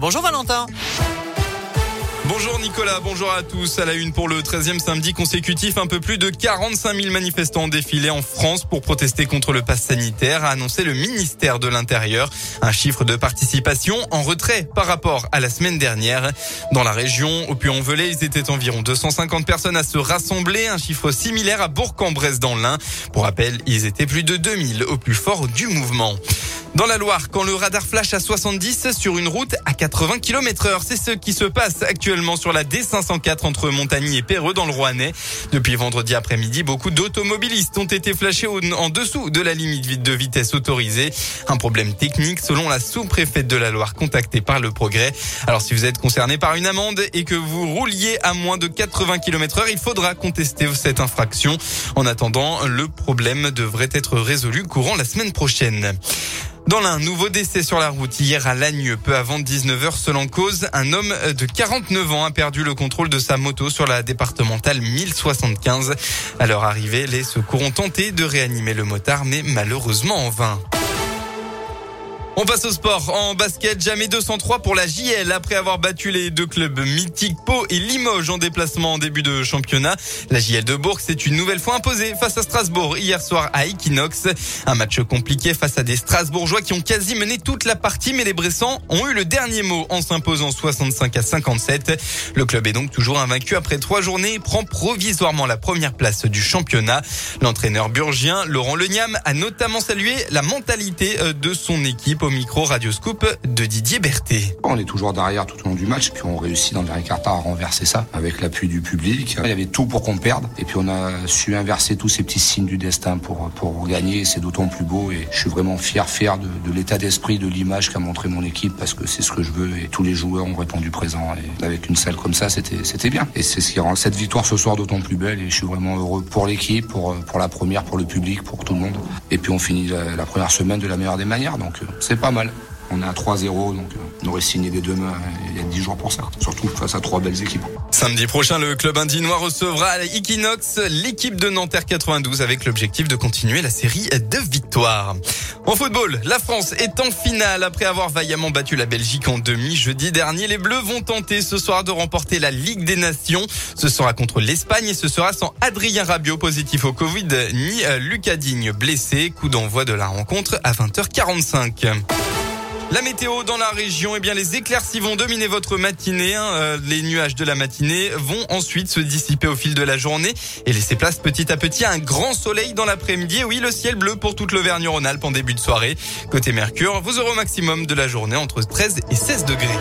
Bonjour Valentin. Bonjour Nicolas, bonjour à tous. À la une pour le 13e samedi consécutif, un peu plus de 45 000 manifestants ont défilé en France pour protester contre le pass sanitaire, a annoncé le ministère de l'Intérieur. Un chiffre de participation en retrait par rapport à la semaine dernière. Dans la région, au Puy-en-Velay, ils étaient environ 250 personnes à se rassembler, un chiffre similaire à Bourg-en-Bresse dans l'Ain. Pour rappel, ils étaient plus de 2000 au plus fort du mouvement. Dans la Loire, quand le radar flash à 70 sur une route à 80 km heure, c'est ce qui se passe actuellement sur la D504 entre Montagny et Perreux dans le Rouennais. Depuis vendredi après-midi, beaucoup d'automobilistes ont été flashés en dessous de la limite de vitesse autorisée. Un problème technique selon la sous-préfète de la Loire contactée par le progrès. Alors si vous êtes concerné par une amende et que vous rouliez à moins de 80 km heure, il faudra contester cette infraction. En attendant, le problème devrait être résolu courant la semaine prochaine. Dans l'un, nouveau décès sur la route hier à Lagneux, peu avant 19h, selon cause, un homme de 49 ans a perdu le contrôle de sa moto sur la départementale 1075. À leur arrivée, les secours ont tenté de réanimer le motard, mais malheureusement en vain. On passe au sport. En basket, jamais 203 pour la JL après avoir battu les deux clubs mythiques Pau et Limoges en déplacement en début de championnat. La JL de Bourg s'est une nouvelle fois imposée face à Strasbourg hier soir à Equinox. Un match compliqué face à des Strasbourgeois qui ont quasi mené toute la partie mais les Bressans ont eu le dernier mot en s'imposant 65 à 57. Le club est donc toujours invaincu après trois journées et prend provisoirement la première place du championnat. L'entraîneur burgien Laurent Leniam a notamment salué la mentalité euh, de son équipe au micro Radioscoop de Didier Berthet. On est toujours derrière tout au long du match, puis on réussit dans le dernier à renverser ça avec l'appui du public. Il y avait tout pour qu'on perde, et puis on a su inverser tous ces petits signes du destin pour, pour gagner. C'est d'autant plus beau, et je suis vraiment fier, fier de, de l'état d'esprit, de l'image qu'a montré mon équipe, parce que c'est ce que je veux, et tous les joueurs ont répondu présent. Et avec une salle comme ça, c'était, c'était bien. Et c'est ce qui rend cette victoire ce soir d'autant plus belle, et je suis vraiment heureux pour l'équipe, pour, pour la première, pour le public, pour tout le monde. Et puis on finit la, première semaine de la meilleure des manières, donc c'est pas mal. On est à 3-0, donc on aurait signé des deux mains il y a 10 jours pour ça. Surtout face à trois belles équipes. Samedi prochain, le club indinois recevra à Equinox l'équipe de Nanterre 92 avec l'objectif de continuer la série de victoires. En football, la France est en finale après avoir vaillamment battu la Belgique en demi jeudi dernier. Les Bleus vont tenter ce soir de remporter la Ligue des Nations. Ce sera contre l'Espagne et ce sera sans Adrien Rabiot positif au Covid ni Lucas Digne blessé. Coup d'envoi de la rencontre à 20h45. La météo dans la région, eh bien les éclaircies vont dominer votre matinée. Hein. Euh, les nuages de la matinée vont ensuite se dissiper au fil de la journée et laisser place petit à petit à un grand soleil dans l'après-midi. Oui, le ciel bleu pour toute l'Auvergne-Rhône-Alpes en début de soirée. Côté Mercure, vous aurez au maximum de la journée entre 13 et 16 degrés.